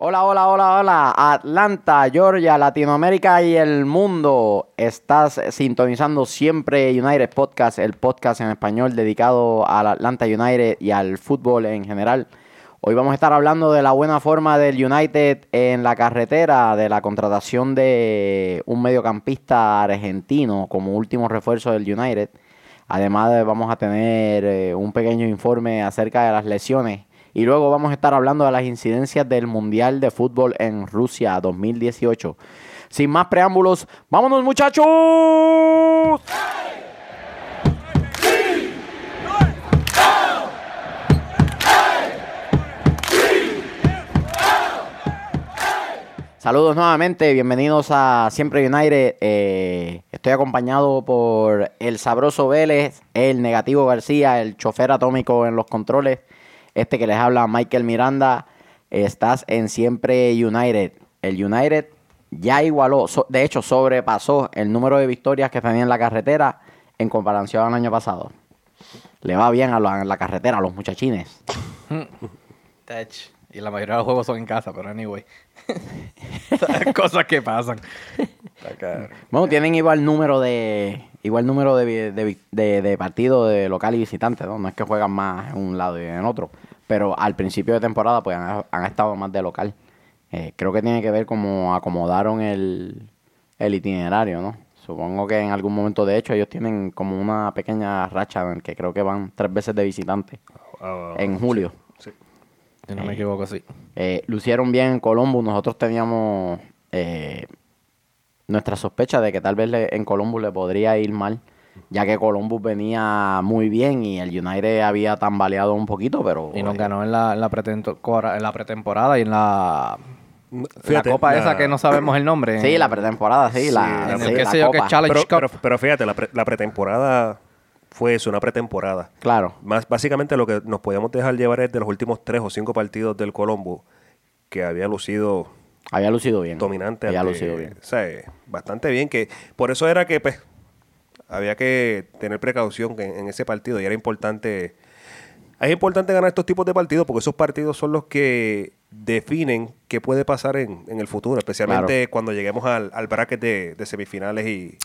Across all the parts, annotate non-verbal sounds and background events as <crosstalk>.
Hola, hola, hola, hola. Atlanta, Georgia, Latinoamérica y el mundo. Estás sintonizando siempre United Podcast, el podcast en español dedicado al Atlanta United y al fútbol en general. Hoy vamos a estar hablando de la buena forma del United en la carretera, de la contratación de un mediocampista argentino como último refuerzo del United. Además, vamos a tener eh, un pequeño informe acerca de las lesiones y luego vamos a estar hablando de las incidencias del Mundial de Fútbol en Rusia 2018. Sin más preámbulos, vámonos muchachos. Saludos nuevamente, bienvenidos a Siempre United. Eh, estoy acompañado por el sabroso Vélez, el negativo García, el chofer atómico en los controles. Este que les habla Michael Miranda. Estás en Siempre United. El United ya igualó, de hecho sobrepasó el número de victorias que tenía en la carretera en comparación al año pasado. Le va bien a la, carretera a los muchachines. Y la mayoría de los juegos son en casa, pero anyway. <laughs> Cosas que pasan. bueno, tienen igual número de igual número de, de, partidos de local y visitante, ¿no? No es que juegan más en un lado y en otro. Pero al principio de temporada, pues han, estado más de local. Eh, creo que tiene que ver cómo acomodaron el, el itinerario, ¿no? Supongo que en algún momento, de hecho, ellos tienen como una pequeña racha en el que creo que van tres veces de visitante ah, ah, en julio. Sí, Si no me equivoco, sí. Eh, lucieron bien en Colombo. Nosotros teníamos eh, nuestra sospecha de que tal vez en Columbus le podría ir mal, ya que Columbus venía muy bien y el United había tambaleado un poquito, pero... Y nos ganó en la, en la, pretemporada y en la... la copa esa que no sabemos el nombre. Sí, la pretemporada, sí. La, en el que sé yo que Challenge pero, pero, fíjate, la, la pretemporada fue eso, una pretemporada. Claro. Más, básicamente lo que nos podíamos dejar llevar es de los últimos tres o cinco partidos del Colombo, que había lucido había lucido bien. Dominante. Había lucido bien. O sea, bastante bien. que Por eso era que pues, había que tener precaución en, ese partido y era importante... Es importante ganar estos tipos de partidos porque esos partidos son los que definen qué puede pasar en, el futuro, especialmente cuando lleguemos al, al bracket de, semifinales y,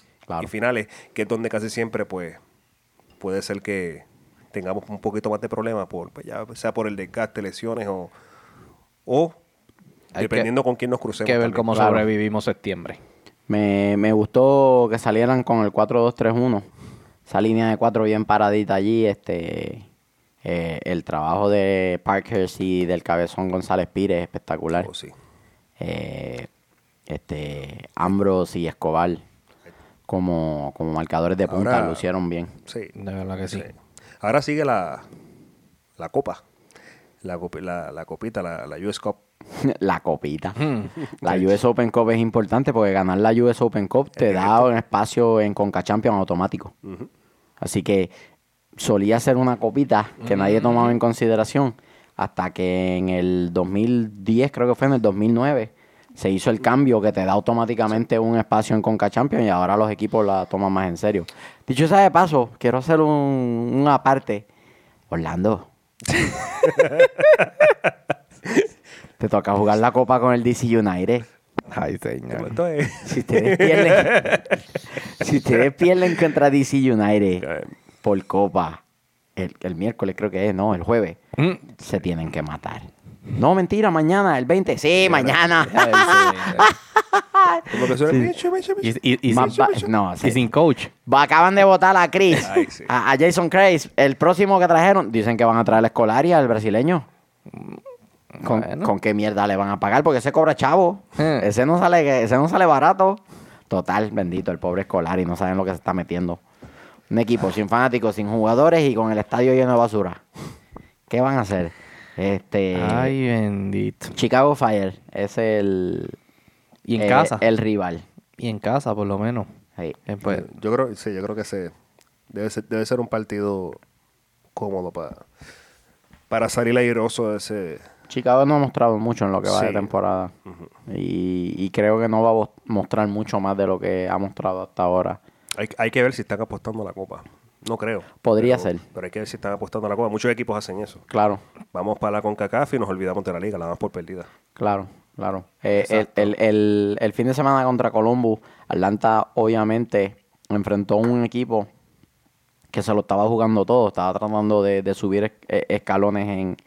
finales, que es donde casi siempre pues puede ser que tengamos un poquito más de problemas, por, pues, ya sea por el desgaste, lesiones o, o Dependiendo con quién nos crucemos. que ver cómo sobrevivimos septiembre. Me, me gustó que salieran con el 4-2-3-1. Esa línea de cuatro bien paradita allí. Este, eh, el trabajo de Parkers y del cabezón González Pires es espectacular. Oh, sí. Eh, este, Ambros y Escobar como, como marcadores de punta lo hicieron bien. Sí. De verdad que sí. Ahora sigue la, la copa. La, la, la copita, la, la US Cup. <laughs> la copita. Hmm. La US Open Cup es importante porque ganar la US Open Cup te da un espacio en Conca Champions automático. Así que solía ser una copita que nadie tomaba en consideración hasta que en el 2010, creo que fue en el 2009, se hizo el cambio que te da automáticamente un espacio en Conca Champions y ahora los equipos la toman más en serio. Dicho sea de paso, quiero hacer un, una parte. Orlando. <laughs> Te toca jugar la copa con el DC United. Ay, señor. Si ustedes pierden, <laughs> si ustedes pierden contra DC United por copa, el, miércoles creo que es, no, el jueves, mm. se tienen que matar. No, mentira, mañana, el 20. Sí, mañana. <laughs> Y, no, sin coach. Acaban de votar a Chris, a, Jason Chris. El próximo que trajeron, dicen que van a traer la escolaria, el brasileño. ¿Con, qué mierda le van a pagar? Porque ese cobra chavo. Eh. Ese no sale, ese no sale barato. Total, bendito, el pobre escolar y no saben lo que se está metiendo. Un equipo sin fanáticos, sin jugadores y con el estadio lleno de basura. ¿Qué van a hacer? Este. Ay, bendito. Chicago Fire es el. Y en casa. El rival. Y en casa, por lo menos. Eh, pues, yo creo, sí, yo creo que se, debe, ser, debe ser un partido cómodo para, para salir airoso de ese, Chicago no ha mostrado mucho en lo que va de temporada. y, creo que no va a mostrar mucho más de lo que ha mostrado hasta ahora. Hay, que ver si están apostando a la Copa. No creo. Podría ser. Pero hay que ver si están apostando a la Copa. Muchos equipos hacen eso. Claro. Vamos para la CONCACAF y nos olvidamos de la liga, la damos por perdida. Claro. claro. Eh, el, el- el- el fin de semana contra Columbus, Atlanta obviamente enfrentó a un equipo que se lo estaba jugando todo, estaba tratando de, de subir eh, escalones en,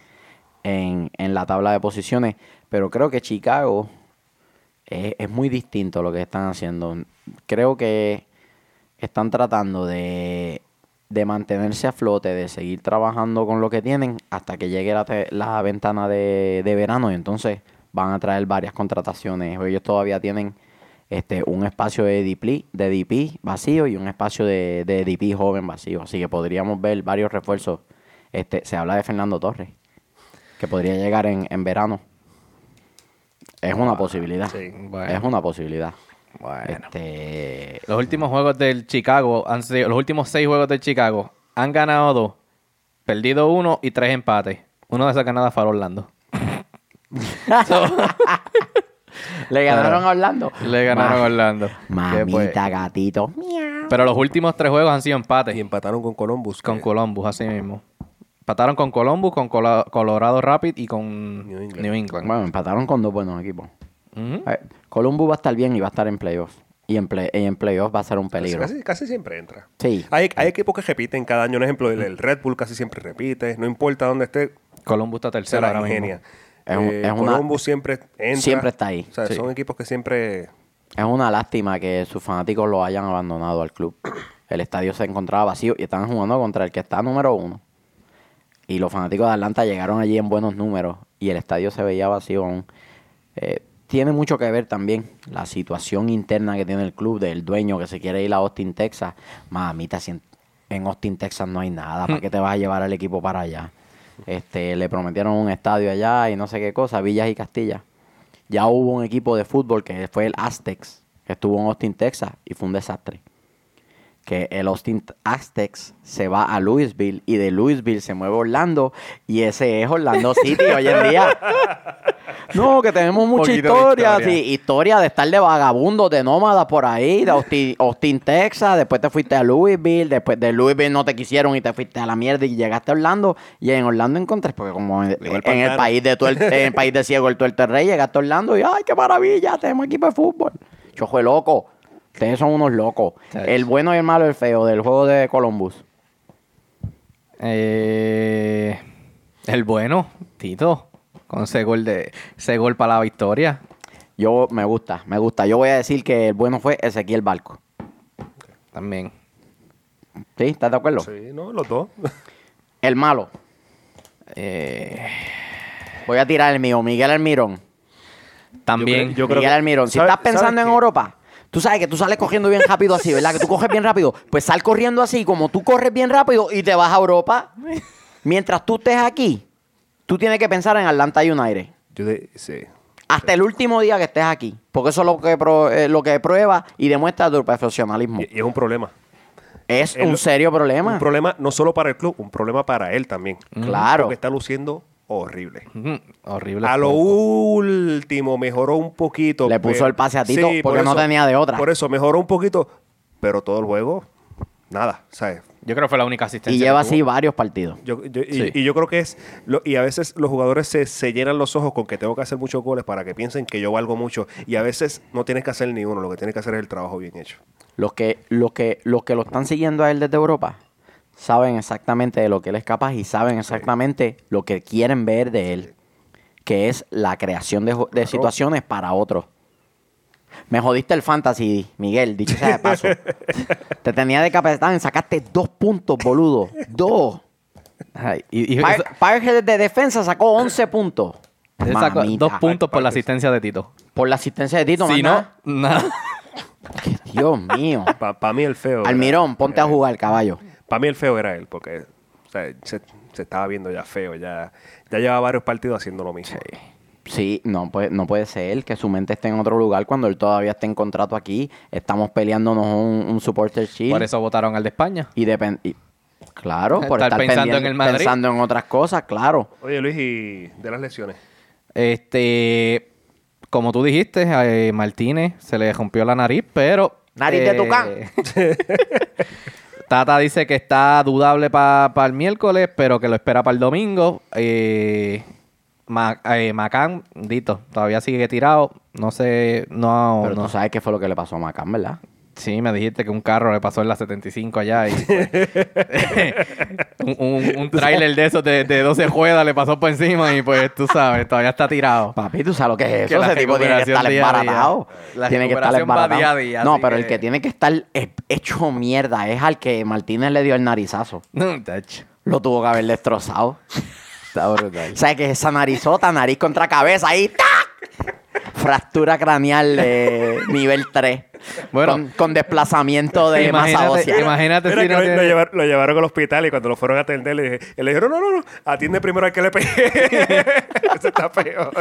en, en la tabla de posiciones, pero creo que Chicago es, es muy distinto lo que están haciendo. Creo que están tratando de, de mantenerse a flote, de seguir trabajando con lo que tienen hasta que llegue la, te- la ventana de, de verano y entonces van a traer varias contrataciones. Ellos todavía tienen este un espacio de DP, de DP vacío y un espacio de, de DP joven vacío. Así que podríamos ver varios refuerzos. Este, se habla de Fernando Torres, que podría llegar en, en verano. Es una posibilidad. sí. Bueno. Es una posibilidad. Bueno. Este, Los últimos juegos del Chicago han sido, los últimos seis juegos del Chicago han ganado dos, perdido uno y tres empates. Uno de esas ganadas fue a Orlando. <laughs> Le ganaron a Orlando. Le ganaron a Orlando. Que, pues, Mamita, gatito. pero los últimos tres juegos han sido empates. Y empataron con Columbus. Con que- Columbus, así mismo. Empataron con Columbus, con Colorado Rapid y con New. England. Bueno, empataron con dos buenos equipos. Ujú. A ver, Columbus va a estar bien y va a estar en playoffs. Y en, play, y en playoffs va a ser un peligro. Casi, casi siempre entra. Sí. Hay, hay equipos que repiten cada año. Un ejemplo, el, el Red Bull casi siempre repite. No importa dónde esté, Columbus está la ahora mismo. Es un- Eh, es una- Columbus siempre entra. Siempre está ahí, O sea, sí. son equipos que siempre... Es una lástima que sus fanáticos lo hayan abandonado al club. El estadio se encontraba vacío y estaban jugando contra el que está número uno. Y los fanáticos de Atlanta llegaron allí en buenos números y el estadio se veía vacío aún. Eh, tiene mucho que ver también la situación interna que tiene el club del dueño que se quiere ir a Austin, Texas. Mamita, si en, en Austin, Texas no hay nada, ¿para qué te vas a llevar al equipo para allá? Este, le prometieron un estadio allá y no sé qué cosa, Villas y Castilla. Ya hubo un equipo de fútbol que fue el Aztecs, que estuvo en Austin, Texas, y fue un desastre. Que el Austin Aztecs se va a Louisville y de Louisville se mueve Orlando y ese es Orlando City hoy en día. <laughs> No, que tenemos mucha historia, historia. sí, historia de estar de vagabundos, de nómadas por ahí, de Austin, Austin, Texas, después te fuiste a Louisville, después de Louisville no te quisieron y te fuiste a la mierda y llegaste a Orlando y en Orlando encontré, porque como en, el en el pantano. país de tuer- en el país de ciego el tuerto rey, llegaste a Orlando y ay, qué maravilla, tenemos equipo de fútbol. Yo fue loco. Ustedes son unos locos. El bueno y el malo el feo del juego de Columbus. Eh, el bueno, Tito, con ese gol de ese gol para la victoria. Yo me gusta, me gusta. Yo voy a decir que el bueno fue Ezequiel Barco. También. ¿Sí? ¿Estás de acuerdo? Sí, no, los dos. El malo. Eh, Voy a tirar el mío, Miguel Almirón. también. Yo creo Miguel que- Almirón. Si ¿sabe- estás pensando en qué? Europa, tú sabes que tú sales corriendo bien rápido así, ¿verdad? Que tú coges bien rápido. Pues sal corriendo así, como tú corres bien rápido y te vas a Europa. <laughs> Mientras tú estés aquí, tú tienes que pensar en Atlanta United. Yo de- sí. Hasta el último día que estés aquí. Porque eso es lo que, pro- eh, lo que prueba y demuestra tu profesionalismo. Y, y es un problema. Es un serio problema. Un problema no solo para el club, un problema para él también. Claro. Porque está luciendo horrible. Horrible. A lo último mejoró un poquito. Le puso pero- el pase a Tito Sí, porque por no tenía de otra. Por eso mejoró un poquito, pero todo el juego, nada, ¿sabes? Yo creo que fue la única asistencia. Y lleva así varios partidos. Yo, yo- y, Sí. y yo creo que es. lo- y a veces los jugadores se, se llenan los ojos con que tengo que hacer muchos goles para que piensen que yo valgo mucho. Y a veces no tienes que hacer ni uno, lo que tienes que hacer es el trabajo bien hecho. Los que, los que, los que lo están siguiendo a él desde Europa saben exactamente de lo que él es capaz y saben exactamente lo que quieren ver de él, que es la creación de situaciones para otros. Me jodiste el fantasy, Miguel, dicho sea de paso. <laughs> Te tenía de capitán, sacaste dos puntos, boludo. Dos. Ay, y, y Par- eso- Parker de defensa sacó 11 puntos. él sacó Mamita. dos puntos por la asistencia de Tito. Por la asistencia de Tito, Si no, nada. nada. Dios mío. Para mí el feo. era- Almirón, ponte a jugar, caballo. Para mí el feo era él, porque o sea, se, se estaba viendo ya feo. Ya, ya lleva varios partidos haciendo lo mismo. Sí, no puede, no puede ser que su mente esté en otro lugar cuando él todavía esté en contrato aquí. Estamos peleándonos un, un supporter shield. Por eso votaron al de España. Y y- Claro, por Estar estar, pensando en el Madrid. Pensando en otras cosas, claro. Oye, Luis, y de las lesiones. Este, como tú dijiste, a Martínez se le rompió la nariz, pero... Nariz de tucán. <laughs> Tata dice que está dudable para el miércoles, pero que lo espera para el domingo. Eh, Ma- eh, Macán, dito, todavía sigue tirado. No sé, no, Pero no. tú sabes qué fue lo que le pasó a Macán, ¿verdad? Sí, me dijiste que un carro le pasó en la 75 allá y pues, <laughs> un, un, un tráiler de esos de, de 12 juegas le pasó por encima y pues tú sabes, todavía está tirado. Papi, tú sabes lo que es Que eso. la Ese tipo tiene que estar embaratado. Tiene que estar embaratado. día a día, no, pero el que- que tiene que estar he- hecho mierda es al que Martínez le dio el narizazo. <laughs> Lo tuvo que haber destrozado. Está brutal. Sea, que esa narizota, nariz contra cabeza, ahí ¡tac! Fractura craneal de nivel 3. Bueno. con, con desplazamiento de masa Imagínate, ósea. imagínate Mira si que no lo, tiene- lo llevar- lo llevaron al hospital y cuando lo fueron a atender le, dije- le dijeron, no, no, no, atiende primero al que le pegué. <laughs> Eso está peor.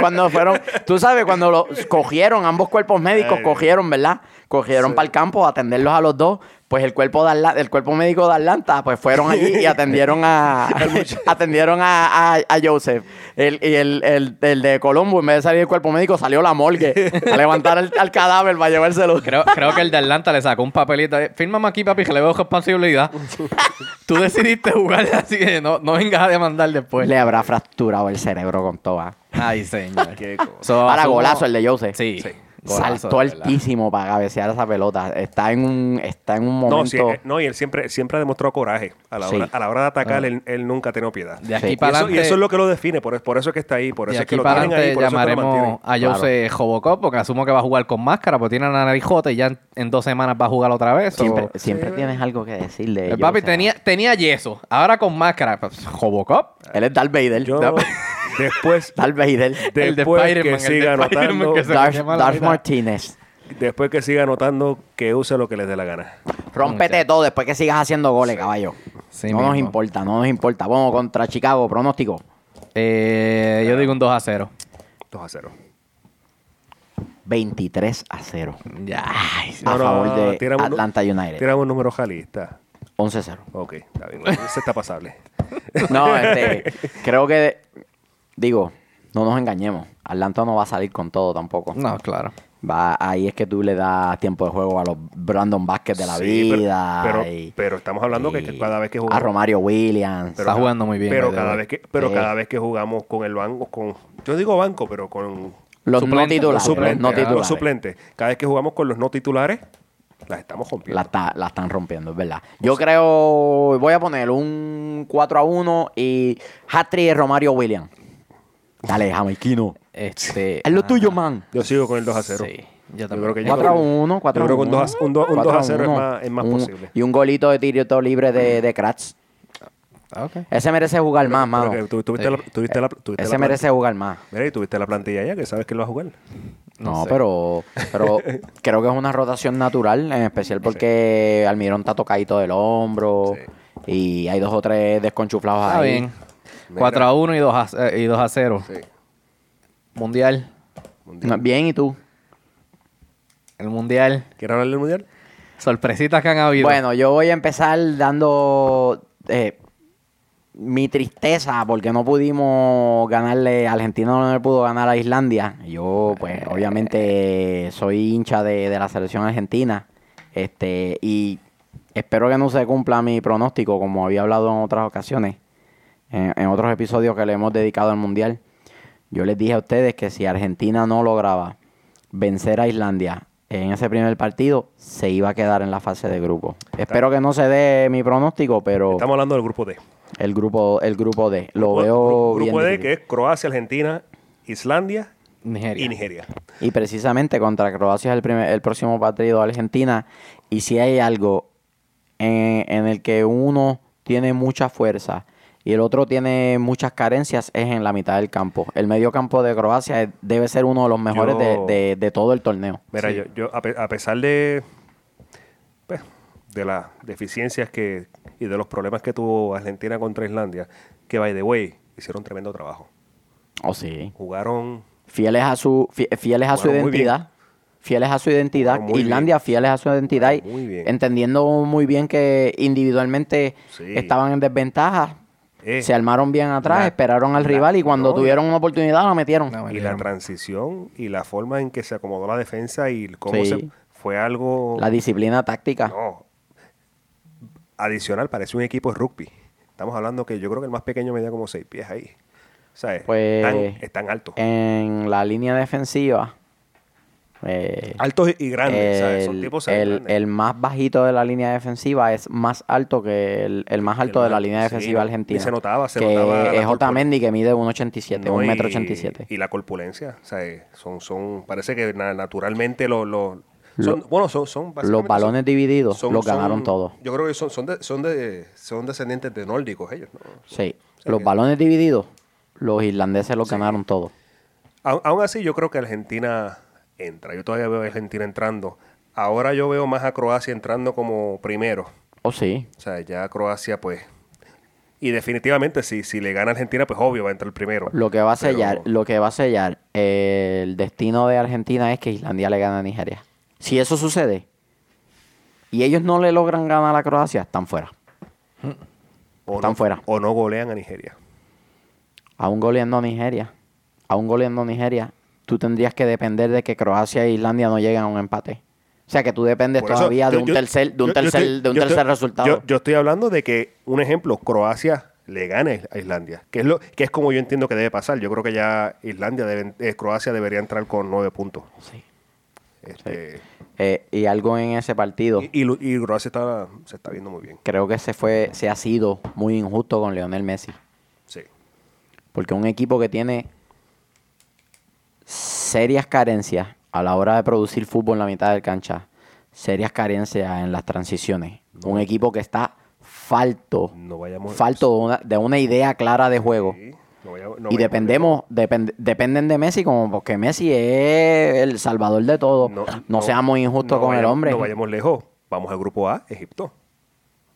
Cuando fueron, tú sabes, cuando los cogieron, ambos cuerpos médicos Ay, cogieron, ¿verdad? Cogieron Sí. para el campo a atenderlos a los dos. Pues el cuerpo de Atla- el cuerpo médico de Atlanta, pues fueron allí y atendieron a <laughs> atendieron a, a- a Joseph. El, y el, el- el de Colombo, en vez de salir el cuerpo médico, salió la morgue a levantar el, al cadáver para llevárselo. Creo, creo que el de Atlanta le sacó un papelito. Fírmame aquí, papi, que le veo responsabilidad. Tú decidiste jugar así que no, no vengas a demandar después. Le habrá fracturado el cerebro con toda. Ay, señor. Qué cosa. So, Ahora asumo- golazo el de Joseph. Sí. Sí. Golazo, Saltó altísimo para cabecear esa pelota. Está en un, está en un momento. No, sí, eh, no, y él siempre, siempre ha demostrado coraje. A la Sí. hora, a la hora de atacar, él, él nunca ha tenido piedad. De aquí Sí. Y para eso, y adelante. eso es lo que lo define, por, por eso es que está ahí, por de eso es que aquí lo para tienen ahí, adelante por eso es que lo llamaremos a Jose Jobocop porque asumo que va a jugar con máscara, porque tiene la nariz jota y ya en, en dos semanas va a jugar otra vez. Siempre, siempre tienes algo que decir de El ellos. papi tenía, tenía yeso, ahora con máscara. Pues, Jobocop. Él es Darth Vader. Yo, <laughs> después, <laughs> Darth Vader. El de después Spider-Man, que el de siga anotando, que Darth, Darth. Martínez. después que siga anotando, que use lo que les dé la gana. Rómpete todo después que sigas haciendo goles, caballo. Sí no nos mismo. importa, no nos importa. Vamos contra Chicago, pronóstico. Eh, yo digo un 2 a 0. 2 a 0. 23 a 0. Ya. A favor de tiramos Atlanta United. Tiramos un número jalista. 11 a 0. Ok, está bien. Ese está pasable. No, este, <laughs> creo que, digo, no nos engañemos. Atlanta no va a salir con todo tampoco. No, claro. Va, ahí es que tú le das tiempo de juego a los Brandon Vázquez de la Sí, pero- vida. Pero, y- pero estamos hablando que, y que cada vez que A jugamos. Romario Williams. pero Está jugando muy bien, Pero the cada vez que, pero Sí. cada vez que jugamos con el banco, con. Yo digo banco, pero con los no suplentes, titulares. los suplentes. no titulares. Los suplentes. Cada vez que jugamos con los no titulares, las estamos rompiendo. La, está- la están rompiendo, es verdad. Yo creo, voy a poner un 4 a 1 y hat-trick de Romario Williams. Dale, jamaiquino. Este. <laughs> Es lo ah, tuyo, man. Yo sigo con el 2 a 0. Sí. Yo Yo también. creo que yo 4 a creo- 1, 4 a yo 1. creo que un dos a- un dos- un 4 dos a cero es uno. más- es más Un- posible. Y un golito de tiro libre de, de Kratz. Ah, ok. Ese merece jugar más, Pero mano. que tú- tuviste la- tuviste la- tuviste Ese la merece jugar más. Mira, y tuviste la plantilla ya, que sabes que él va a jugar. No No, sé. pero, pero <laughs> creo que es una rotación natural, en especial porque Almirón está tocadito del hombro y hay dos o tres desconchuflados Está ahí. bien. 4 a 1 y 2 a, eh, y 2 a 0. Sí. Mundial. Bien, ¿y tú? El mundial. ¿Quieres hablar del mundial? Sorpresitas que han habido. Bueno, yo voy a empezar dando eh, mi tristeza porque no pudimos ganarle, Argentina no le pudo ganar a Islandia. Yo, pues, obviamente soy hincha de, de la selección argentina este y espero que no se cumpla mi pronóstico, como había hablado en otras ocasiones, en, en otros episodios que le hemos dedicado al Mundial. Yo les dije a ustedes que si Argentina no lograba vencer a Islandia en ese primer partido, se iba a quedar en la fase de grupo. Espero que no se dé mi pronóstico, pero Estamos hablando del grupo D. el grupo el grupo D lo Grupo- veo gru- bien Grupo D, difícil. que es Croacia, Argentina, Islandia Nigeria. y Nigeria. Y precisamente contra Croacia es el, primer, el próximo partido de Argentina. Y si hay algo en, en el que uno tiene mucha fuerza y el otro tiene muchas carencias, es en la mitad del campo. El medio campo de Croacia es- debe ser uno de los mejores de, Yo- de- de todo el torneo. Mira, Sí. yo, yo a, pe- a pesar de, pues, de las deficiencias que y de los problemas que tuvo Argentina contra Islandia, que by the way, hicieron tremendo trabajo. Oh, sí. Jugaron Fieles a su, fie- fieles a su identidad. Fieles a su identidad. Muy Islandia, bien. fieles a su identidad. y Jugaron muy bien. Entendiendo muy bien que individualmente Sí. estaban en desventaja. Eh, se armaron bien atrás, la- esperaron al la- rival y cuando no, tuvieron una oportunidad la metieron. Y la transición y la forma en que se acomodó la defensa y cómo Sí. se fue algo La disciplina táctica. no, adicional, parece un equipo de rugby. Estamos hablando que yo creo que el más pequeño medía como seis pies ahí. ¿Sabes? Pues, están, están altos. En la línea defensiva, eh, altos y grandes, ¿sabes? Son el, tipos ¿sabes? el- grandes. el más bajito de la línea defensiva es más alto que el, el más alto El de la línea defensiva argentina. y se notaba, se que notaba es Otamendi que mide 1.87, No, un y- metro 87. Y la corpulencia, ¿sabes? Son, son, parece que na- naturalmente los, los- son, bueno, son, son Los balones son- divididos son- los ganaron todos. Yo creo que son, son, de- son, de, son descendientes de nórdicos ellos, ¿no? Sí, O sea los que- balones divididos, los irlandeses los ganaron todos. Aún así, yo creo que Argentina entra. Yo todavía veo a Argentina entrando. Ahora yo veo más a Croacia entrando como primero. Oh, sí. O sea, ya Croacia, pues. Y definitivamente, si, si le gana Argentina, pues obvio va a entrar primero. Lo que va a Pero- sellar, lo que va a sellar eh, el destino de Argentina es que Islandia le gane a Nigeria. Si eso sucede y ellos no le logran ganar a Croacia, están fuera. o están no, fuera. O no golean a Nigeria. Aún goleando a Nigeria, aún goleando a Nigeria, tú tendrías que depender de que Croacia e Islandia no lleguen a un empate. O sea que tú dependes eso, todavía de yo- un yo- tercer, de un yo- yo tercer, estoy- de un tercer estoy- resultado. Yo, estoy hablando de que, un ejemplo, Croacia le gane a Islandia, que es lo que es como yo entiendo que debe pasar. Yo creo que ya Islandia eh, Croacia debería entrar con nueve puntos. Sí. Este, Eh, y algo en ese partido, y, y Lu- y Croacia está, se está viendo muy bien. creo que se fue, se ha sido muy injusto con Lionel Messi. Sí. Porque un equipo que tiene serias carencias a la hora de producir fútbol en la mitad del cancha, serias carencias en las transiciones, un equipo que está falto, No vayamos. falto de una, de una idea clara de juego. Sí, no y dependemos, depend- dependen de Messi como porque Messi es el salvador de todo. No, seamos injustos con el hombre. No vayamos lejos. Vamos al grupo A, Egipto.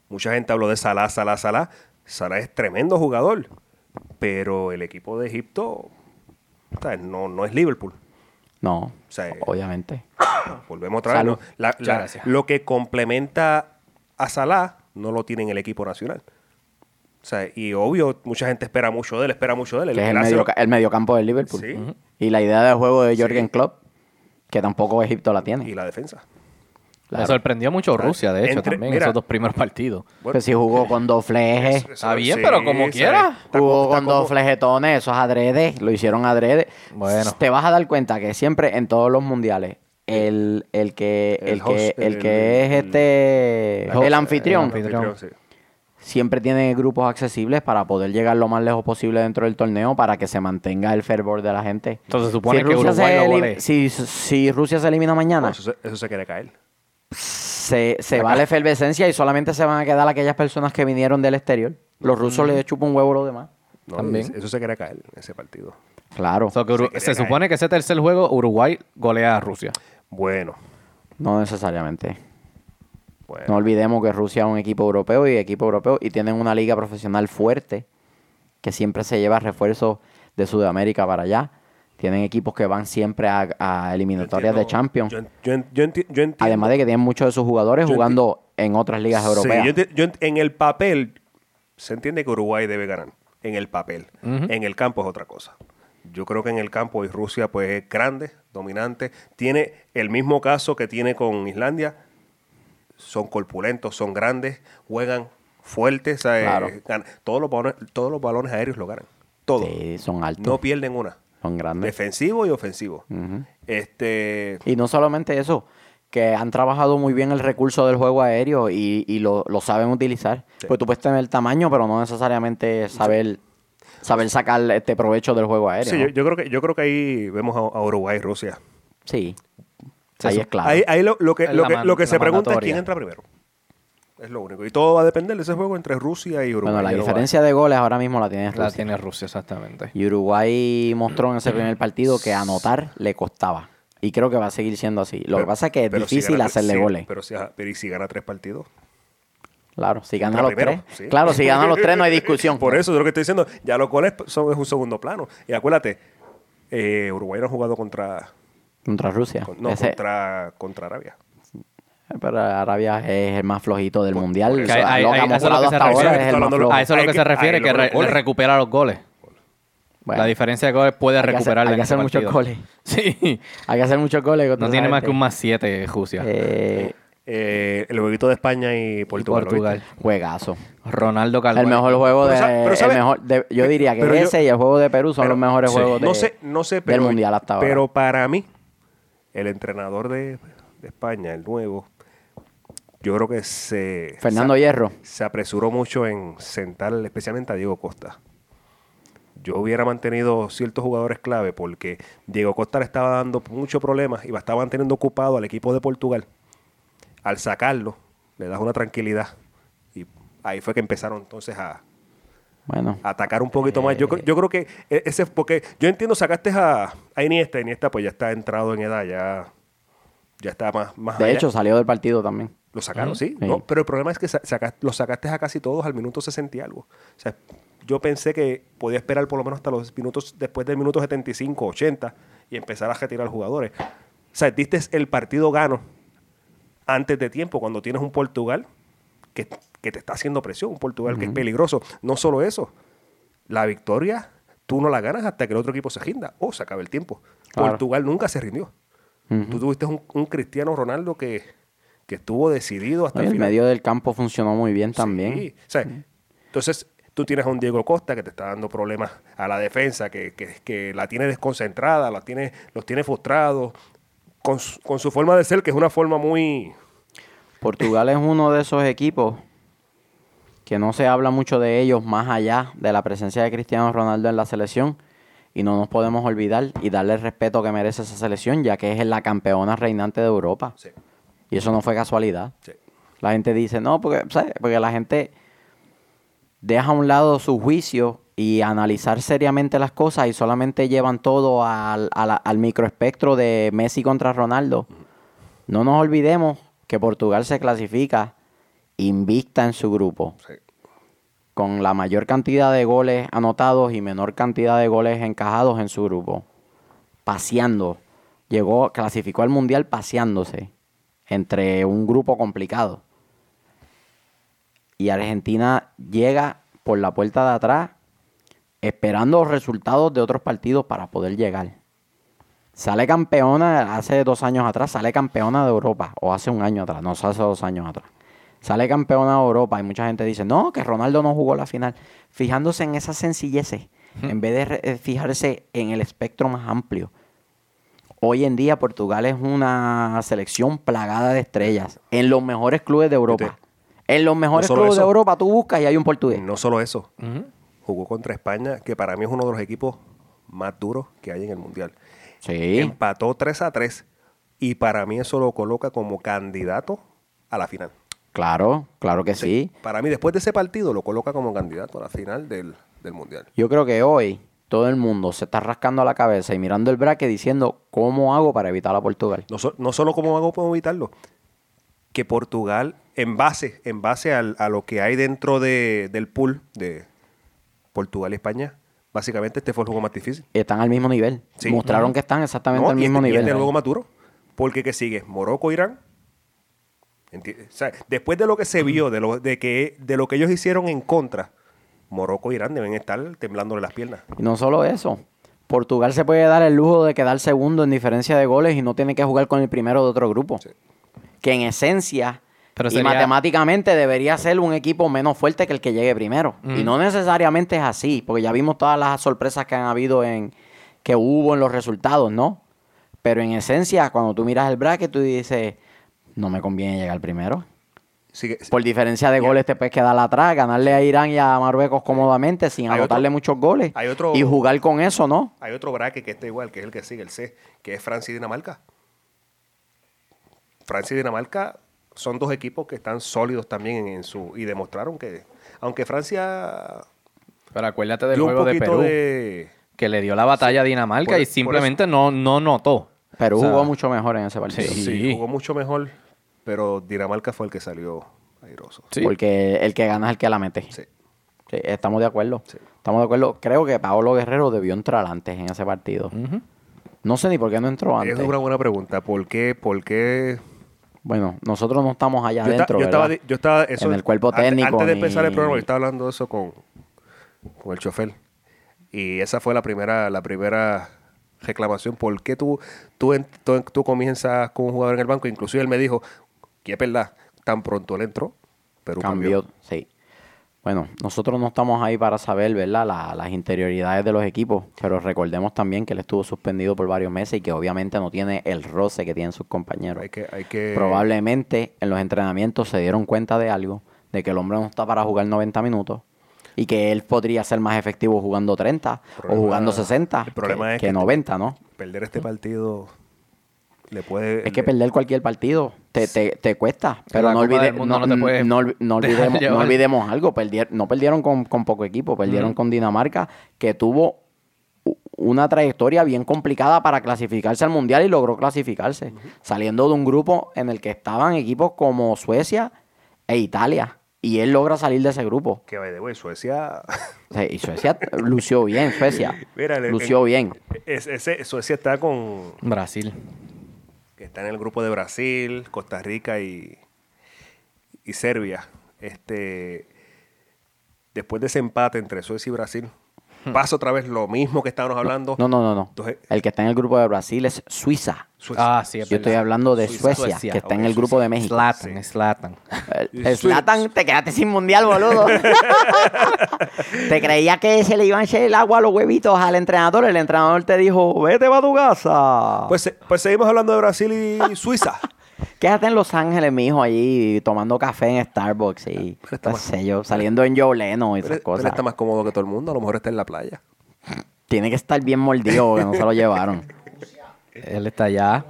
Mucha gente habló de Salah, Salah, Salah. Salah es tremendo jugador. Pero el equipo de Egipto no, no es Liverpool. No, O sea, obviamente. <coughs> Volvemos otra vez. ¿no? La- lo que complementa a Salah no lo tiene en el equipo nacional. O sea, y obvio, mucha gente espera mucho de él, espera mucho de él. Que es el, medio, el mediocampo del Liverpool. Sí. Y la idea de juego de Jorgen Klopp, que tampoco Egipto la tiene. y la defensa. Claro. Me sorprendió mucho Rusia, de hecho, Entre- también, mira. esos dos primeros partidos. Bueno, Pues si jugó con dos flejes, eso- Está bien, sí, pero como sí, quiera. está jugó como- con está dos como- flejetones, esos adrede, lo hicieron adrede. Bueno. Te vas a dar cuenta que siempre en todos los mundiales, el, el que, El el, que, host, el el- que es el- este, host, el anfitrión, el anfitrión. sí. siempre tiene grupos accesibles para poder llegar lo más lejos posible dentro del torneo para que se mantenga el fervor de la gente. Entonces se supone si que Rusia Uruguay se golee. si, si Rusia se elimina mañana, No, eso, se, eso se quiere caer. Se, se va la efervescencia y solamente se van a quedar aquellas personas que vinieron del exterior. Los rusos les chupan un huevo a los demás. No, También. Eso, se quiere caer, ese partido. Claro. O sea, que Uru- Se quería supone que ese tercer juego Uruguay golea a Rusia. Bueno, No necesariamente. bueno. No olvidemos que Rusia es un equipo europeo y equipo europeo y tienen una liga profesional fuerte que siempre se lleva refuerzos de Sudamérica para allá. Tienen equipos que van siempre a, a eliminatorias de Champions. Yo, yo yo entiendo. Además de que tienen muchos de sus jugadores jugando en otras ligas Sí, europeas. yo ent- en el papel se entiende que Uruguay debe ganar. En el papel. En el campo es otra cosa. Yo creo que en el campo y Rusia pues es grande, dominante. Tiene el mismo caso que tiene con Islandia. Son corpulentos, son grandes, juegan fuertes. eh, Claro. todos, los balones, todos los balones aéreos lo ganan. Todos. Sí, son altos. No pierden una. Son grandes. Defensivo y ofensivo. Este. Y no solamente eso, que han trabajado muy bien el recurso del juego aéreo y, y lo, lo saben utilizar. Sí. Pues tú puedes tener el tamaño, pero no necesariamente saber, saber sacar este provecho del juego aéreo. Sí, ¿no? yo, yo creo que, yo creo que ahí vemos a, a Uruguay y Rusia. Sí. Ahí es claro. Ahí, ahí lo, lo que, lo que, lo que se pregunta es quién entra primero. Es lo único. Y todo va a depender de ese juego entre Rusia y Uruguay. bueno, la diferencia de goles ahora mismo la tiene La Rusia. tiene Rusia, exactamente. Y Uruguay mostró en ese primer partido que anotar le costaba. Y creo que va a seguir siendo así. Lo que pasa es que es si difícil gana- hacerle goles. Pero si, pero ¿y si gana tres partidos? Claro, si gana los primero, tres. sí. Claro, si gana los tres no hay <laughs> discusión. Por eso es lo que estoy diciendo. Ya los goles son es un segundo plano. Y acuérdate, eh, Uruguay no ha jugado contra, Contra Rusia. con- no, Ese- contra, contra Arabia. Pero Arabia es el más flojito del mundial. eso. lo que ha mostrado hasta ahora es el más flojo. A eso es lo que se refiere, que recupera los goles. Bueno, La diferencia de goles puede hay que hacer- recuperarla hay que hacer muchos partido. goles. <laughs> Sí. Hay que hacer muchos goles. No tiene más que un más 7 Rusia. Eh, Eh, el jueguito de España y Portugal. ¿lo Portugal. juegazo. Ronaldo El Calvo. mejor juego de, sa- pero el sabe- mejor de- yo diría que pero yo- ese y el juego de Perú son Pero- los mejores sí. juegos de- no sé, no sé, pero, del mundial hasta ahora. Pero para mí, el entrenador de, de España, el nuevo, yo creo que se, Fernando se, Hierro. se apresuró mucho en sentar especialmente a Diego Costa. Yo hubiera mantenido ciertos jugadores clave porque Diego Costa le estaba dando muchos problemas y estaba manteniendo ocupado al equipo de Portugal. Al sacarlo, le das una tranquilidad. Y ahí fue que empezaron entonces a, Bueno, atacar un poquito más. Yo, creo- yo creo que e- ese porque yo entiendo sacaste a, a Iniesta, Iniesta pues ya está entrado en edad, ya ya está más más de allá. hecho salió del partido también. lo sacaron, sí, Sí. ¿no? pero el problema es que sa- saca- lo sacaste a casi todos al minuto 60 y algo. O sea, yo pensé que podía esperar por lo menos hasta los minutos después del minuto 75, 80 y empezar a retirar jugadores. O sea, diste el partido gano antes de tiempo cuando tienes un Portugal que, que te está haciendo presión, un Portugal que es peligroso. No solo eso, la victoria tú no la ganas hasta que el otro equipo se rinda o se acabe el tiempo. Claro. Portugal nunca se rindió. Ujú. Tú tuviste un, un Cristiano Ronaldo que, que estuvo decidido hasta Oye, el el final. medio del campo funcionó muy bien también. Sí, o sea, Entonces, tú tienes a un Diego Costa que te está dando problemas a la defensa, que, que- que la tiene desconcentrada, la tiene, los tiene frustrados, con, con su forma de ser, que es una forma muy... Portugal es uno de esos equipos que no se habla mucho de ellos más allá de la presencia de Cristiano Ronaldo en la selección y no nos podemos olvidar y darle el respeto que merece esa selección ya que es la campeona reinante de Europa Sí, y eso no fue casualidad. sí. La gente dice, no, porque, ¿sabes? porque la gente deja a un lado su juicio y analizar seriamente las cosas y solamente llevan todo al, a la- al microespectro de Messi contra Ronaldo. No nos olvidemos que Portugal se clasifica invicta en su grupo, sí. Con la mayor cantidad de goles anotados y menor cantidad de goles encajados en su grupo, paseando. Llegó, clasificó al Mundial paseándose entre un grupo complicado. Y Argentina llega por la puerta de atrás esperando resultados de otros partidos para poder llegar. Sale campeona hace dos años atrás, sale campeona de Europa, o hace un año atrás, no hace dos años atrás. Sale campeona de Europa y mucha gente dice, no, que Ronaldo no jugó la final. Fijándose en esas sencilleces, en vez de eh, fijarse en el espectro más amplio. Hoy en día Portugal es una selección plagada de estrellas en los mejores clubes de Europa. En los mejores clubes de. Europa tú buscas y hay un portugués. No solo eso, jugó contra España, que para mí es uno de los equipos más duros que hay en el Mundial. Sí. Empató 3 a 3 y para mí eso lo coloca como candidato a la final. Claro, claro que sí. Para mí, después de ese partido, lo coloca como candidato a la final del, del Mundial. Yo creo que hoy todo el mundo se está rascando la cabeza y mirando el braque diciendo cómo hago para evitar a Portugal. No, so- no solo cómo hago para evitarlo, que Portugal, en base, en base al- a lo que hay dentro de- del pool de Portugal y España, básicamente este fue el juego más difícil. Están al mismo nivel. Sí. Mostraron que están exactamente No, al y mismo este- y nivel. este es el juego más duro. Porque que sigue Morocco, Irán. Enti- o sea, después de lo que se vio, de lo, de que, de lo que ellos hicieron en contra, Morocco e Irán deben estar temblándole las piernas. Y no solo eso. Portugal se puede dar el lujo de quedar segundo en diferencia de goles y no tiene que jugar con el primero de otro grupo. Sí. Que en esencia Pero y matemáticamente debería ser un equipo menos fuerte que el que llegue primero. Y no necesariamente es así, porque ya vimos todas las sorpresas que han habido en que hubo en los resultados, ¿no? Pero en esencia, cuando tú miras el bracket, tú dices, no me conviene llegar primero. Por diferencia de goles te puedes quedar atrás, ganarle a Irán y a Marruecos cómodamente sin Hay anotarle otro- muchos goles. hay otro- Y jugar con eso, ¿no? Hay otro bracket que está igual, que es el que sigue, el C, que es Francia y Dinamarca. Francia y Dinamarca son dos equipos que están sólidos también en, en su... Y demostraron que, aunque Francia Pero acuérdate del juego de Perú, de... que le dio la batalla a Dinamarca Por- y por simplemente no, no notó. O sea, jugó mucho mejor en ese partido. Sí. Sí, jugó mucho mejor, pero Dinamarca fue el que salió airoso. Sí. Porque el que gana es el que la mete. Sí. Sí, estamos de acuerdo. Sí. Estamos de acuerdo. Creo que Paolo Guerrero debió entrar antes en ese partido. No sé ni por qué no entró antes. Es una buena pregunta. ¿Por qué? ¿Por qué? Bueno, nosotros no estamos allá Yo, adentro, yo estaba, yo estaba eso, En el cuerpo técnico, Antes, de empezar el programa, yo estaba hablando de eso con, con el chofer. Y esa fue la primera, la primera reclamación. ¿Por qué tú, tú, en- tú, tú comienzas con un jugador en el banco? Inclusive él me dijo, que es verdad, tan pronto él entró, pero cambió. cambió, sí. Bueno, nosotros no estamos ahí para saber, ¿verdad? La- las interioridades de los equipos, pero recordemos también que él estuvo suspendido por varios meses y que obviamente no tiene el roce que tienen sus compañeros. Hay que, hay que Probablemente en los entrenamientos se dieron cuenta de algo, de que el hombre no está para jugar 90 minutos y que él podría ser más efectivo jugando 30 o jugando 60 el problema que, es que que- 90, ¿no? perder este partido le puede. Es que perder cualquier partido te, te, te cuesta. Pero no, olvide- te <laughs> olvidemos, no olvidemos algo. perdier- no perdieron con, con poco equipo, perdieron con Dinamarca, que tuvo una trayectoria bien complicada para clasificarse al Mundial y logró clasificarse. Saliendo de un grupo en el que estaban equipos como Suecia e Italia. Y él logra salir de ese grupo. Que, the way, Suecia. <laughs> Y Suecia lució bien, Suecia. <laughs> Mira, lució el- bien. es- ese- Suecia está con. Brasil. Que está en el grupo de Brasil, Costa Rica y, y Serbia. Este, después de ese empate entre Suecia y Brasil, pasa otra vez lo mismo que estábamos hablando. Hmm. No, no, no, no. Entonces- El que está en el grupo de Brasil es Suiza. Suecia. Ah, sí, es Yo estoy hablando de Suiza, Suecia, Suecia. que está en el grupo de México. Slatan, Slatan. <laughs> El Zlatan, te quedaste sin mundial, boludo. <laughs> te creía que se le iban a echar el agua a los huevitos al entrenador. El entrenador te dijo, vete para tu casa. Pues, se- pues seguimos hablando de Brasil y Suiza. Quédate en Los Ángeles, mijo, allí tomando café en Starbucks y qué sé yo, saliendo en Joe Leno y Pero, esas pero cosas. está más cómodo que todo el mundo, a lo mejor está en la playa. Tiene que estar bien mordido que no se lo llevaron. <laughs> Él está allá.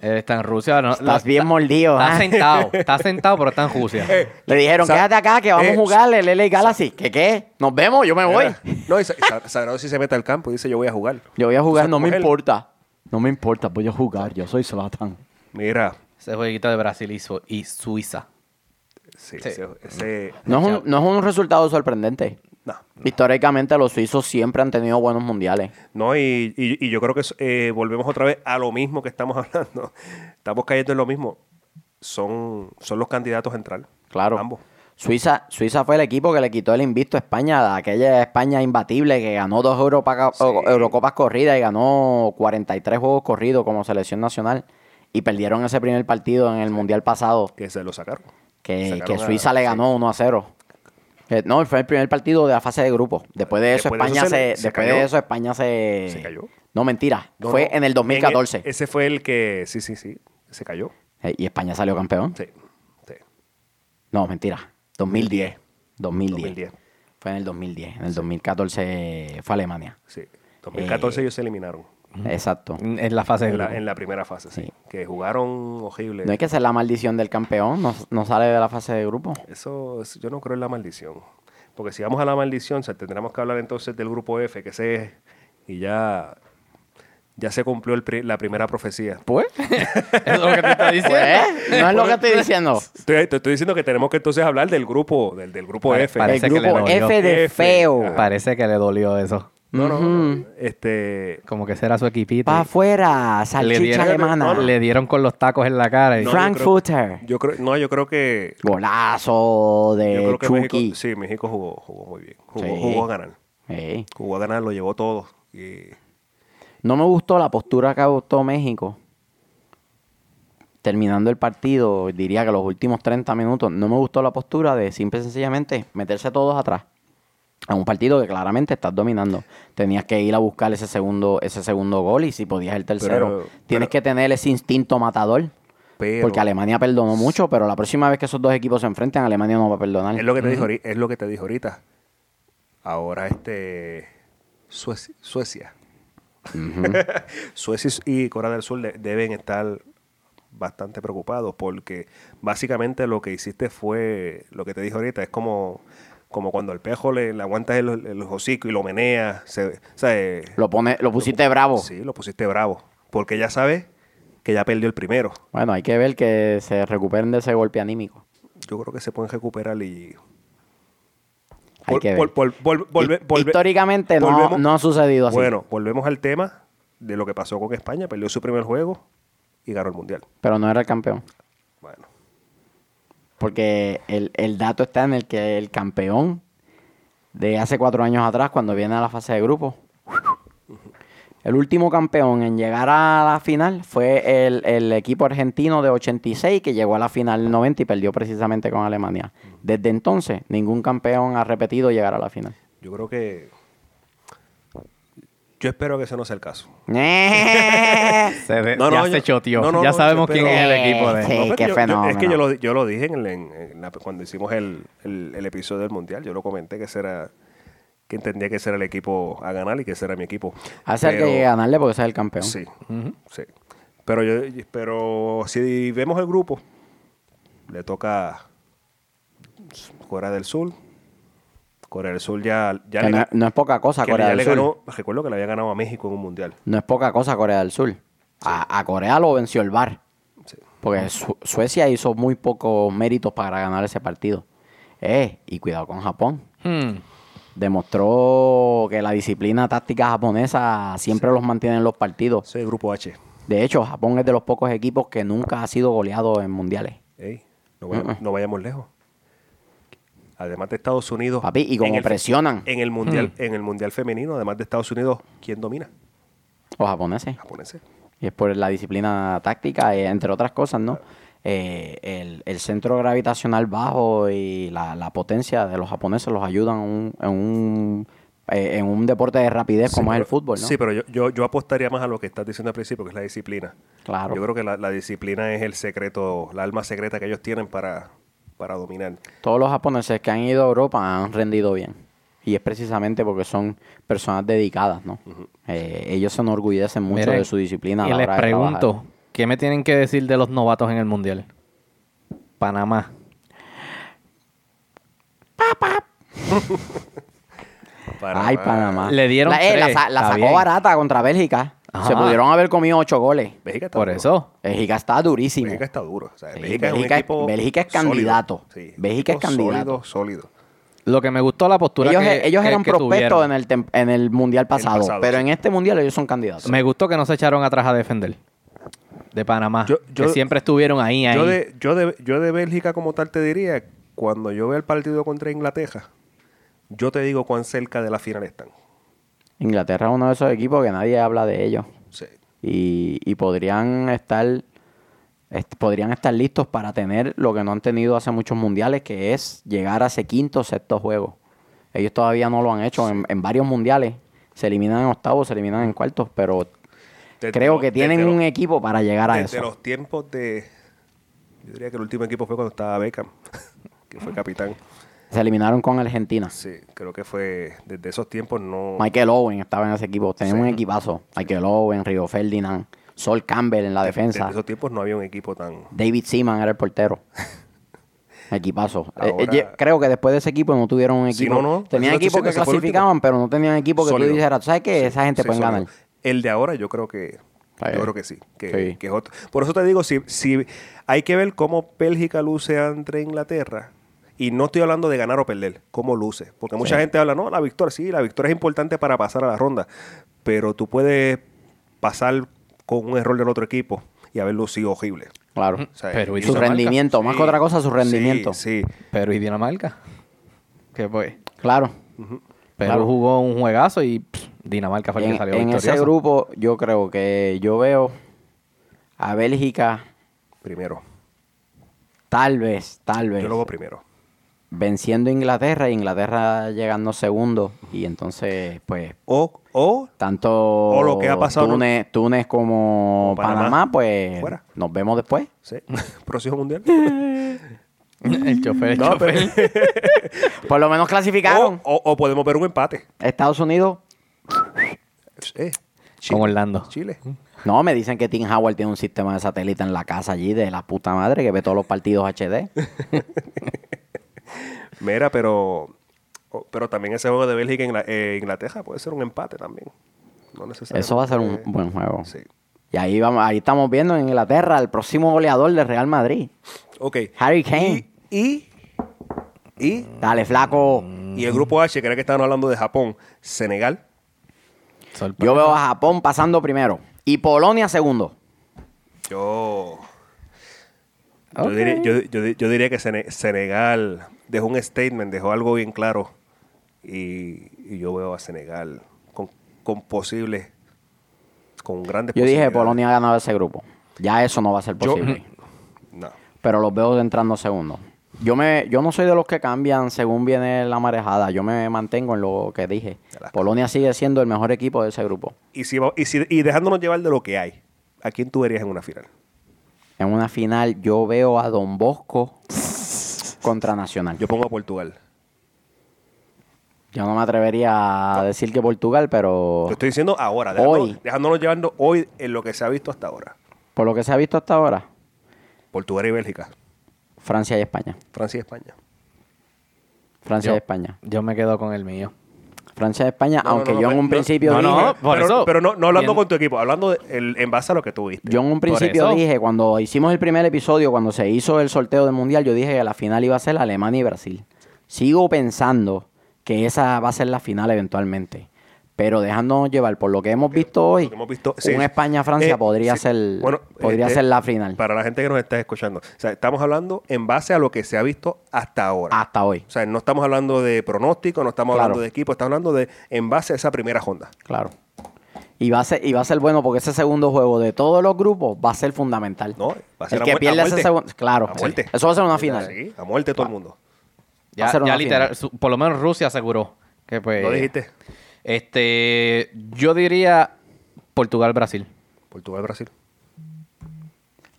Él está en Rusia. No, Estás lo- bien mordido. Está ¿ah? sentado. <laughs> Está sentado, pero está en Rusia. Le dijeron, quédate acá que vamos eh, a jugar el LA Galaxy. ¿Qué qué? Nos vemos, yo me voy. No, y Sa- Sa- Sagrado si se mete al campo y dice yo voy a jugar. Yo voy a jugar, ¿Tú sabes no me él? importa. No me importa, voy a jugar. Yo soy Zlatan. Mira, Ese jueguito de Brasil y, Su- y Suiza. sí, Sí. Ese, ese- No es, un, no es un resultado sorprendente. no, Históricamente los suizos siempre han tenido buenos mundiales. No, y, y- y yo creo que eh, volvemos otra vez a lo mismo que estamos <laughs> hablando. Estamos cayendo en lo mismo. Son, son los candidatos a entrar. Claro. Ambos. Suiza, Suiza fue el equipo que le quitó el invicto a España, aquella España imbatible que ganó dos Europa- Sí. Eurocopas corridas y ganó 43 juegos corridos como selección nacional. Y perdieron ese primer partido en el Mundial pasado, Que se lo sacaron. que, Sacaron que a- Suiza le sí. ganó 1 a 0. Eh, no, fue el primer partido de la fase de grupo. Después de eso, Después de eso España se se, le- se después cayó. de eso España se, Se cayó. No, mentira. No, fue no. en el 2014. En el- ese fue el que, sí, sí, sí, se cayó. Eh, y España salió campeón. Sí, sí. No, mentira. 2010. 2010. 2010. Fue en el 2010. En el 2014 fue Alemania. Sí. 2014 Eh, ellos se eliminaron. Exacto. En la fase de En la, grupo. en la primera fase, sí. Sí. Que jugaron horrible. No hay que ser la maldición del campeón. No, no sale de la fase de grupo. Eso, es- yo no creo en la maldición. Porque si vamos a la maldición, se- tendremos que hablar entonces del grupo F, que ese es, y ya, ya se cumplió el pri- la primera profecía. Pues, <laughs> <laughs> es lo que te está diciendo. pues, no es lo que estoy diciendo. Estoy- te estoy diciendo que tenemos que entonces hablar del grupo, del, del grupo Pare- F. pare- El Parece que le grupo dolió. F de F. feo. Ajá. Parece que le dolió eso. No, no, Ujú. este, Como que ese era su equipito. Pa' afuera, le, salchicha dieron, alemana. le dieron con los tacos en la cara. y- No, yo creo- yo no, yo creo que, Golazo yo de creo que Chucky. México, sí, México jugó, jugó muy bien, jugó, Sí. jugó a ganar, Sí. jugó a ganar, lo llevó todo. Y, No me gustó la postura que adoptó México. Terminando el partido, diría que los últimos 30 minutos, no me gustó la postura de simple y sencillamente meterse todos atrás. A un partido que claramente estás dominando. Tenías que ir a buscar ese segundo, ese segundo gol y si podías el tercero. Pero- Tienes pero- que tener ese instinto matador. pero porque Alemania perdonó mucho, pero la próxima vez que esos dos equipos se enfrenten, Alemania no va a perdonar. es lo que te dijo, es lo que te dijo ahorita. Ahora este Suecia, Suecia, <laughs> Suecia y Corea del Sur de- deben estar bastante preocupados porque básicamente lo que hiciste fue lo que te dije ahorita es como como cuando al pejo le, le aguantas el, el hocico y lo meneas se, eh, Lo, pone, lo pusiste bravo. sí lo pusiste bravo porque ya sabes que ya perdió el primero Bueno, hay que ver que se recuperen de ese golpe anímico. yo creo que se pueden recuperar y Hay Vol- que ver. vol- vol- vol- volve- Hi- volve- Históricamente no, no ha sucedido así. Bueno, volvemos al tema de lo que pasó con España. Perdió su primer juego y ganó el Mundial. Pero no era el campeón. Bueno, Porque el, el dato está en el que el campeón de hace cuatro años atrás, cuando viene a la fase de grupo, El último campeón en llegar a la final fue el, el equipo argentino de 86 que llegó a la final del 90 y perdió precisamente con Alemania. Desde entonces, ningún campeón ha repetido llegar a la final. Yo creo que. Yo espero que ese no sea el caso. <laughs> Se ve- No, ya no, se choteó. no, no, ya no, sabemos quién es el equipo de Sí, qué yo- yo- fenómeno. es que yo lo, yo lo dije en, el- en- en la- cuando hicimos el, el- el episodio del Mundial. Yo lo comenté que ese era. Que entendía que ese era el equipo a ganar y que ese era mi equipo. Hace que ganarle porque es el campeón. Sí, sí. Pero, yo, pero si vemos el grupo, le toca Corea del Sur. Corea del Sur ya, ya le, no, no es poca cosa que Corea del le Sur. ganó. Recuerdo que le había ganado a México en un mundial. No es poca cosa Corea del Sur. A, a Corea lo venció el VAR. Sí. Porque Su- Suecia hizo muy pocos méritos para ganar ese partido. Eh, y cuidado con Japón. Hmm. Demostró que la disciplina táctica japonesa siempre los mantiene en los partidos. El grupo H. De hecho, Japón es de los pocos equipos que nunca ha sido goleado en mundiales. Ey, no, vayamos, no vayamos lejos. Además de Estados Unidos. Papi, y como en el- presionan En el mundial, en el mundial femenino, además de Estados Unidos, ¿quién domina? los japoneses. Japoneses. Y es por la disciplina táctica, eh, entre otras cosas, ¿no? Eh, el, el centro gravitacional bajo y la, la potencia de los japoneses los ayudan en un, en un, eh, en un deporte de rapidez Sí, como es el fútbol, ¿no? Sí, pero yo, yo, yo apostaría más a lo que estás diciendo al principio, que es la disciplina. Claro. Yo creo que la, la disciplina es el secreto, la alma secreta que ellos tienen para, para dominar. Todos los japoneses que han ido a Europa han rendido bien. Y es precisamente porque son personas dedicadas, ¿no? Eh, ellos se enorgullecen mucho Miren, de su disciplina. a Y la les hora pregunto, trabajar. ¿qué me tienen que decir de los novatos en el mundial? Panamá. <laughs> Ay, Panamá. Le dieron la, eh, la tres, sacó bien. barata contra Bélgica. Ajá. Se pudieron haber comido ocho goles. Bélgica está Por duro. eso. Bélgica está durísimo. Bélgica está duro. O sea, Sí, Bélgica, es un Bélgica es- equipo Bélgica es sólido. candidato. Sí, Bélgica es candidato. Sólido, sólido. Lo que me gustó la postura Ellos, que ellos que- eran que prospectos en el, tem- en el mundial pasado, pasado, pero sí. en este mundial ellos son candidatos. Me gustó que no se echaron atrás a defender. De Panamá. Yo- que siempre estuvieron ahí, ahí. Yo de, yo, de, yo de Bélgica como tal te diría, cuando yo vea el partido contra Inglaterra, yo te digo cuán cerca de la final están. Inglaterra es uno de esos equipos que nadie habla de ellos. Sí. Y, y podrían estar est- podrían estar listos para tener lo que no han tenido hace muchos mundiales, que es llegar a ese quinto o sexto juego. Ellos todavía no lo han hecho en, en varios mundiales. Se eliminan en octavos, se eliminan en cuartos, pero Desde creo que tienen desde un equipo para llegar a Desde eso. los tiempos de... Yo diría que el último equipo fue cuando estaba Beckham, <laughs> que fue <laughs> capitán. Se eliminaron con Argentina. Sí, creo que fue desde esos tiempos no... Michael Owen estaba en ese equipo. Tenían Sí. un equipazo. Michael Owen, Rio Ferdinand, Sol Campbell en la defensa. Desde esos tiempos no había un equipo tan... David Seaman era el portero. <laughs> Equipazo. Eh, Ahora- eh, ye- creo que después de ese equipo no tuvieron un Sí, equipo. no, no, Tenían equipos que clasificaban, pero no tenían equipo que Sólido. tú dijeras, ¿sabes qué? Esa gente puede ganar. El de ahora yo creo que... Yo creo que sí. Que, Sí. que es otro. Por eso te digo, si, si hay que ver cómo Bélgica luce ante Inglaterra. Y no estoy hablando de ganar o perder, cómo luce. Porque mucha Sí. gente habla, no, la victoria, sí, la victoria es importante para pasar a la ronda. Pero tú puedes pasar con un error del otro equipo y haber lucido horrible. Claro. O sea, Pero y Su Dinamarca. rendimiento, más que otra cosa, su rendimiento. Sí, sí. Pero ¿y Dinamarca? ¿Qué fue? Claro. Perú Claro. jugó un juegazo y pff, Dinamarca fue el En, que salió en ese grupo, yo creo que yo veo a Bélgica, Primero. tal vez, tal vez, Yo lo veo primero. Venciendo a Inglaterra y Inglaterra llegando segundo. Y entonces, pues, O, o tanto lo que ha pasado, ¿no? Túnez, Túnez como Como Panamá. Panamá, pues Fuera. nos vemos después. sí, <laughs> próximo mundial. <laughs> el chofer, el No, chofer. pero- <laughs> Por lo menos o, clasificaron. o- o podemos ver un empate. Estados Unidos. Eh, Con Orlando. Chile. No, me dicen que Tim Howard tiene un sistema de satélite en la casa allí de la puta madre que ve todos los partidos HD. Mira, pero pero también ese juego de Bélgica e Ingla- Inglaterra puede ser un empate también. No necesariamente. Eso va a ser un buen juego. Sí. Y ahí vamos, ahí estamos viendo en Inglaterra el próximo goleador del Real Madrid. Ok. Harry Kane. Y, y, y, Dale, flaco. y el grupo H, que era que estaban hablando de Japón, Senegal. Yo veo a Japón pasando primero. Y Polonia segundo. Yo. Yo, diría, yo, yo di- yo diría que Sene- Senegal dejó un statement, dejó algo bien claro. Y, y yo veo a Senegal con, con posibles con grandes Yo dije. Polonia ha ganado ese grupo. Ya eso no va a ser Yo- posible. No. pero los veo entrando segundo. Yo me, yo no soy de los que cambian según viene la marejada. Yo me mantengo en lo que dije. Polonia sigue siendo el mejor equipo de ese grupo. Y, si, y, si- y dejándonos llevar de lo que hay, ¿a quién tú verías en una final? En una final yo veo a Don Bosco contra Nacional. Yo, Yo pongo a Portugal. no me atrevería a decir que Portugal, pero Te estoy diciendo ahora, dejándonos, Hoy. dejándonos llevando hoy en lo que se ha visto hasta ahora. por lo que se ha visto hasta ahora, Portugal y Bélgica, Francia y España. Francia y España. Francia Yo- y España. Yo me quedo con el mío. Francia y España, No, no, aunque no, yo en no, un no, principio no, dije, no, por pero, eso, pero no, no hablando bien. con tu equipo, hablando de- el- en base a lo que tú viste. Yo en un principio eso. dije, cuando hicimos el primer episodio, cuando se hizo el sorteo del Mundial, yo dije que la final iba a ser Alemania y Brasil. Sigo pensando que esa va a ser la final eventualmente. Pero dejándonos llevar por lo que hemos visto hoy, hemos visto, sí. un España-Francia Eh, podría, sí. ser, Bueno, podría este, ser la final. Para la gente que nos está escuchando. O sea, estamos hablando en base a lo que se ha visto hasta ahora. Hasta hoy, O sea, no estamos hablando de pronóstico, no estamos Claro. hablando de equipo, estamos hablando de en base a esa primera ronda. claro. Y va, a ser, y va a ser bueno porque ese segundo juego de todos los grupos va a ser fundamental. No, va a ser el a que ese segundo... Claro, A muerte. eso va a ser una final. Sí, a muerte todo el mundo. Va a Ya, ya literal, final. su- por lo menos Rusia aseguró que pues... ¿Lo dijiste? Este, yo diría Portugal-Brasil. Portugal, Brasil.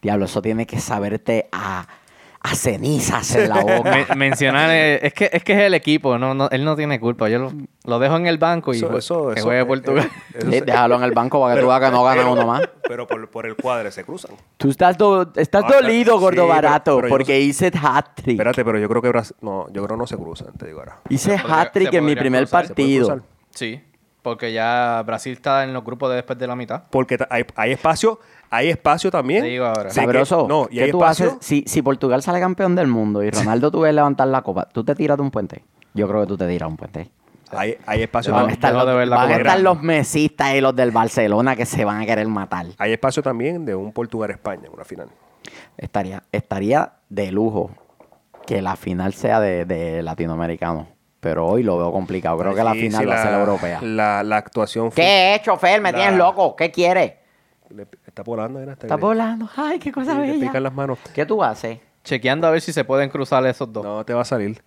Diablo, eso tiene que saberte a, a cenizas en la boca. Men- mencionar, eh, es que es que es el equipo, no, no, él no tiene culpa. Yo lo, lo dejo en el banco y Eso- eso- que juegue Portugal. eh, eso Sí, se- déjalo en el banco para que pero- tú veas que no gana uno más. Pero por, por el cuadre se cruzan. Tú estás, do- estás Ah, dolido, gordo barato, pero yo no porque sé- hice hat-trick. Espérate, pero yo creo que Brasil. No, yo creo que no se cruzan, te digo ahora. Hice hat-trick en mi primer cruzar, se puede partido. Sí, porque ya Brasil está en los grupos de después de la mitad. Porque hay, hay espacio, hay espacio también. Te digo ahora. de que- Sabroso. no, y ¿qué hay tú espacio. haces? Si, si Portugal sale campeón del mundo y Ronaldo tú ves levantar la copa, ¿tú te tiras de un puente? Yo creo que tú te tiras de un puente. Hay, hay espacio Van estar, los, de van a estar los mesistas y los del Barcelona que se van a querer matar. Hay espacio también de un Portugal-España en una final. Estaría, estaría de lujo que la final sea de, de latinoamericanos. Pero hoy lo veo complicado. Creo que la final sí, va a ser europea. La, la actuación fue- ¿Qué, chofer? ¿Me La- tienes loco? ¿Qué quieres? Le- está volando, era. Está volando. Ay, qué cosa Le bella. pican las manos. ¿Qué tú haces? Chequeando a ver si se pueden cruzar esos dos. No, te va a salir.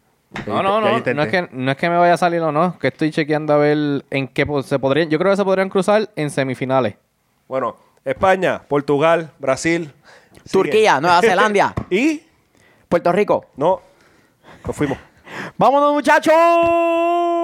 No, no, no. No es, que, no es que me vaya a salir o no. Que estoy chequeando a ver en qué se podrían. Yo creo que se podrían cruzar en semifinales. Bueno, España, Portugal, Brasil. sigue. Turquía, Nueva <laughs> Zelanda, y Puerto Rico. no, nos fuimos. Vámonos muchachos.